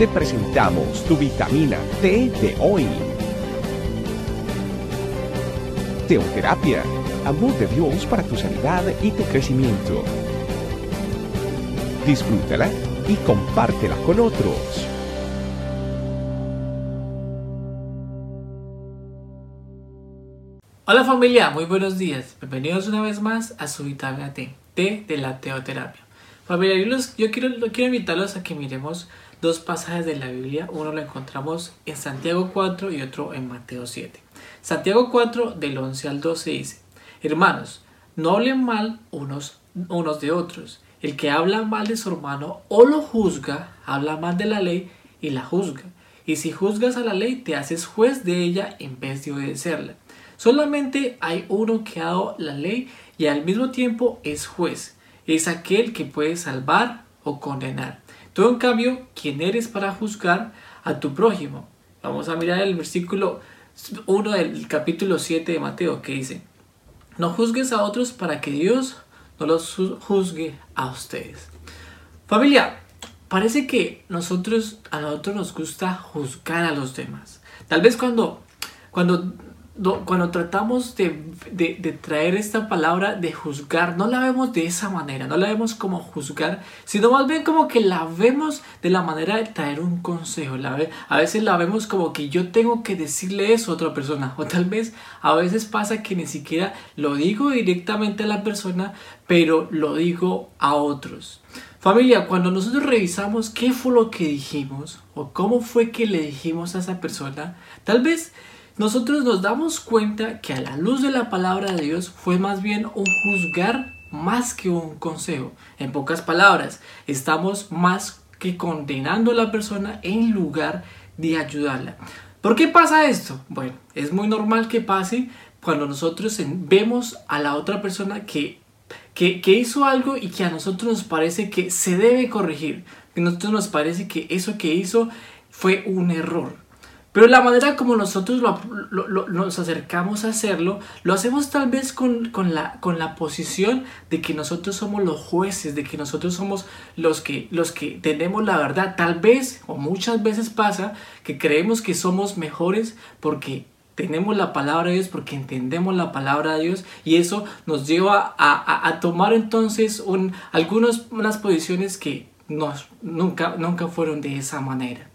te presentamos tu vitamina T de hoy. Teoterapia, amor de Dios para tu sanidad y tu crecimiento. Disfrútala y compártela con otros. Hola familia, muy buenos días. Bienvenidos una vez más a su vitamina T, T de la teoterapia. Familia, yo, quiero invitarlos a que miremos dos pasajes de la Biblia. Uno lo encontramos en Santiago 4 y otro en Mateo 7. Santiago 4 del 11 al 12 dice, Hermanos, no hablen mal unos, unos de otros. El que habla mal de su hermano o lo juzga, habla mal de la ley y la juzga. Y si juzgas a la ley, te haces juez de ella en vez de obedecerla. Solamente hay uno que ha dado la ley y al mismo tiempo es juez. Es aquel que puede salvar o condenar. Tú en cambio, ¿quién eres para juzgar a tu prójimo? Vamos a mirar el versículo 1 del capítulo 7 de Mateo que dice, no juzgues a otros para que Dios no los juzgue a ustedes. Familia, parece que nosotros, a nosotros nos gusta juzgar a los demás. Tal vez cuando, cuando cuando tratamos de, traer esta palabra de juzgar, no la vemos de esa manera, no la vemos como juzgar, sino más bien como que la vemos de la manera de traer un consejo. La a veces la vemos como que yo tengo que decirle eso a otra persona, o tal vez a veces pasa que ni siquiera lo digo directamente a la persona, pero lo digo a otros. Familia, cuando nosotros revisamos qué fue lo que dijimos o cómo fue que le dijimos a esa persona, tal vez nosotros nos damos cuenta que a la luz de la palabra de Dios fue más bien un juzgar más que un consejo. En pocas palabras, estamos más que condenando a la persona en lugar de ayudarla. ¿Por qué pasa esto? Bueno, es muy normal que pase cuando nosotros vemos a la otra persona que, que, hizo algo y que a nosotros nos parece que se debe corregir. Que a nosotros nos parece que eso que hizo fue un error. Pero la manera como nosotros nos acercamos a hacerlo, lo hacemos tal vez con, la, con la posición de que nosotros somos los jueces, de que nosotros somos los que, los que tenemos la verdad. Tal vez, o muchas veces pasa, que creemos que somos mejores porque tenemos la palabra de Dios, porque entendemos la palabra de Dios, y eso nos lleva a, tomar entonces un, algunas unas posiciones que nos, nunca, nunca fueron de esa manera.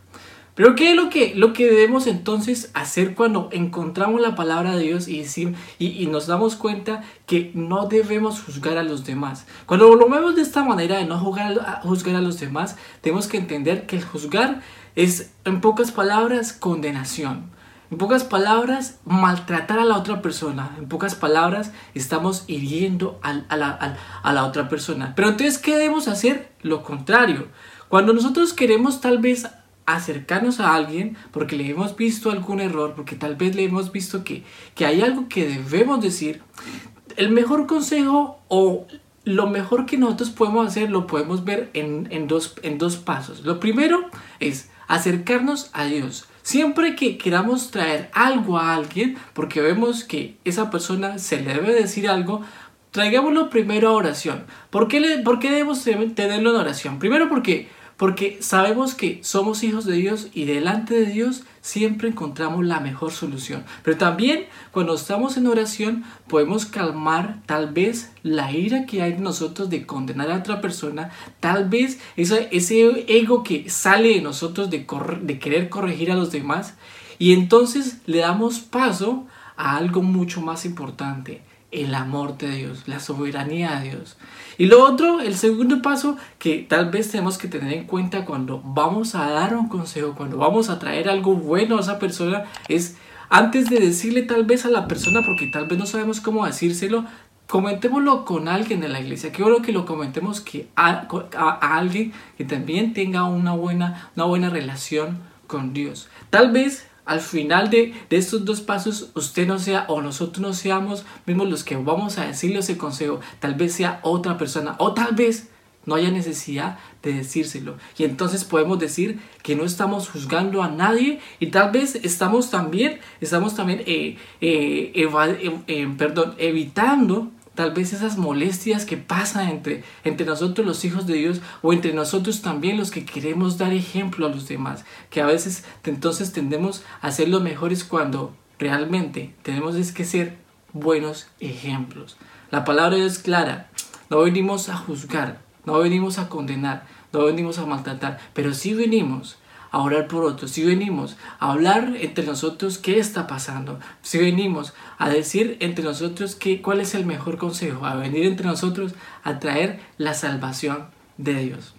Pero ¿qué es lo que, lo que debemos entonces hacer cuando encontramos la palabra de Dios y, decir, y, nos damos cuenta que no debemos juzgar a los demás? Cuando lo vemos de esta manera de no juzgar a, juzgar a los demás, tenemos que entender que el juzgar es, en pocas palabras, condenación. En pocas palabras, maltratar a la otra persona. En pocas palabras, estamos hiriendo a, la, a la otra persona. Pero entonces, ¿qué debemos hacer? Lo contrario. Cuando nosotros queremos tal vez acercarnos a alguien porque le hemos visto algún error, porque tal vez le hemos visto que, que hay algo que debemos decir, el mejor consejo o lo mejor que nosotros podemos hacer lo podemos ver en, en, dos, en dos pasos. Lo primero es acercarnos a Dios. Siempre que queramos traer algo a alguien, porque vemos que esa persona se le debe decir algo, traigámoslo primero a oración. ¿Por qué, le, por qué debemos tenerlo en oración? Primero porque porque sabemos que somos hijos de Dios y delante de Dios siempre encontramos la mejor solución. Pero también cuando estamos en oración podemos calmar tal vez la ira que hay en nosotros de condenar a otra persona, tal vez ese, ese ego que sale de nosotros de, de querer corregir a los demás. Y entonces le damos paso a algo mucho más importante, el amor de Dios, la soberanía de Dios. Y lo otro, el segundo paso que tal vez tenemos que tener en cuenta cuando vamos a dar un consejo, cuando vamos a traer algo bueno a esa persona, es antes de decirle tal vez a la persona, porque tal vez no sabemos cómo decírselo, comentémoslo con alguien de la iglesia. Qué bueno que lo comentemos que a, a, alguien que también tenga una buena, una buena relación con Dios. Tal vez al final de, estos dos pasos usted no sea o nosotros no seamos mismos los que vamos a decirle ese consejo, tal vez sea otra persona o tal vez no haya necesidad de decírselo. Y entonces podemos decir que no estamos juzgando a nadie y tal vez estamos también, estamos también eh, eh, eh, perdón, evitando tal vez esas molestias que pasan entre, entre nosotros los hijos de Dios o entre nosotros también los que queremos dar ejemplo a los demás, que a veces entonces tendemos a ser los mejores cuando realmente tenemos es que ser buenos ejemplos. La palabra es clara, no venimos a juzgar, no venimos a condenar, no venimos a maltratar, pero sí venimos a orar por otros, si venimos a hablar entre nosotros qué está pasando, si venimos a decir entre nosotros qué, cuál es el mejor consejo, a venir entre nosotros a traer la salvación de Dios.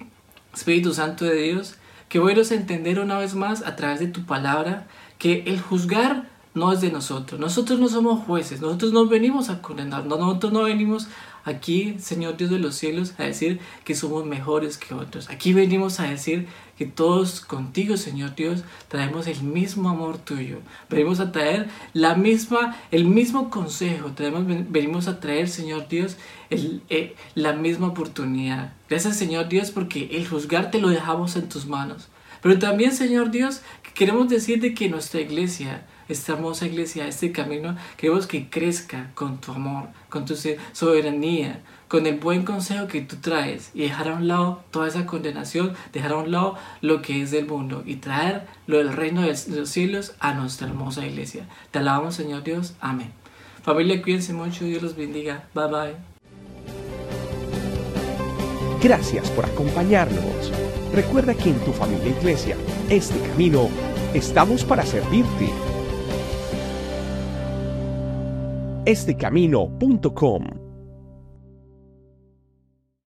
Espíritu Santo de Dios, que bueno es entender una vez más a través de tu palabra que el juzgar no es de nosotros. Nosotros no somos jueces, nosotros no venimos a condenar, nosotros no venimos aquí, Señor Dios de los cielos, a decir que somos mejores que otros. Aquí venimos a decir que todos contigo, Señor Dios, traemos el mismo amor tuyo. Venimos a traer la misma, el mismo consejo. Traemos, venimos a traer, Señor Dios, el, eh, la misma oportunidad. Gracias, Señor Dios, porque el juzgarte lo dejamos en tus manos. Pero también, Señor Dios, queremos decirte que nuestra iglesia, esta hermosa iglesia, este camino, queremos que crezca con tu amor, con tu soberanía, con el buen consejo que tú traes y dejar a un lado toda esa condenación, dejar a un lado lo que es del mundo y traer lo del reino de los cielos a nuestra hermosa iglesia. Te alabamos, Señor Dios. Amén. Familia, cuídense mucho. Dios los bendiga. Bye bye. Gracias por acompañarnos. Recuerda que en tu familia iglesia, este camino, estamos para servirte. estecamino.com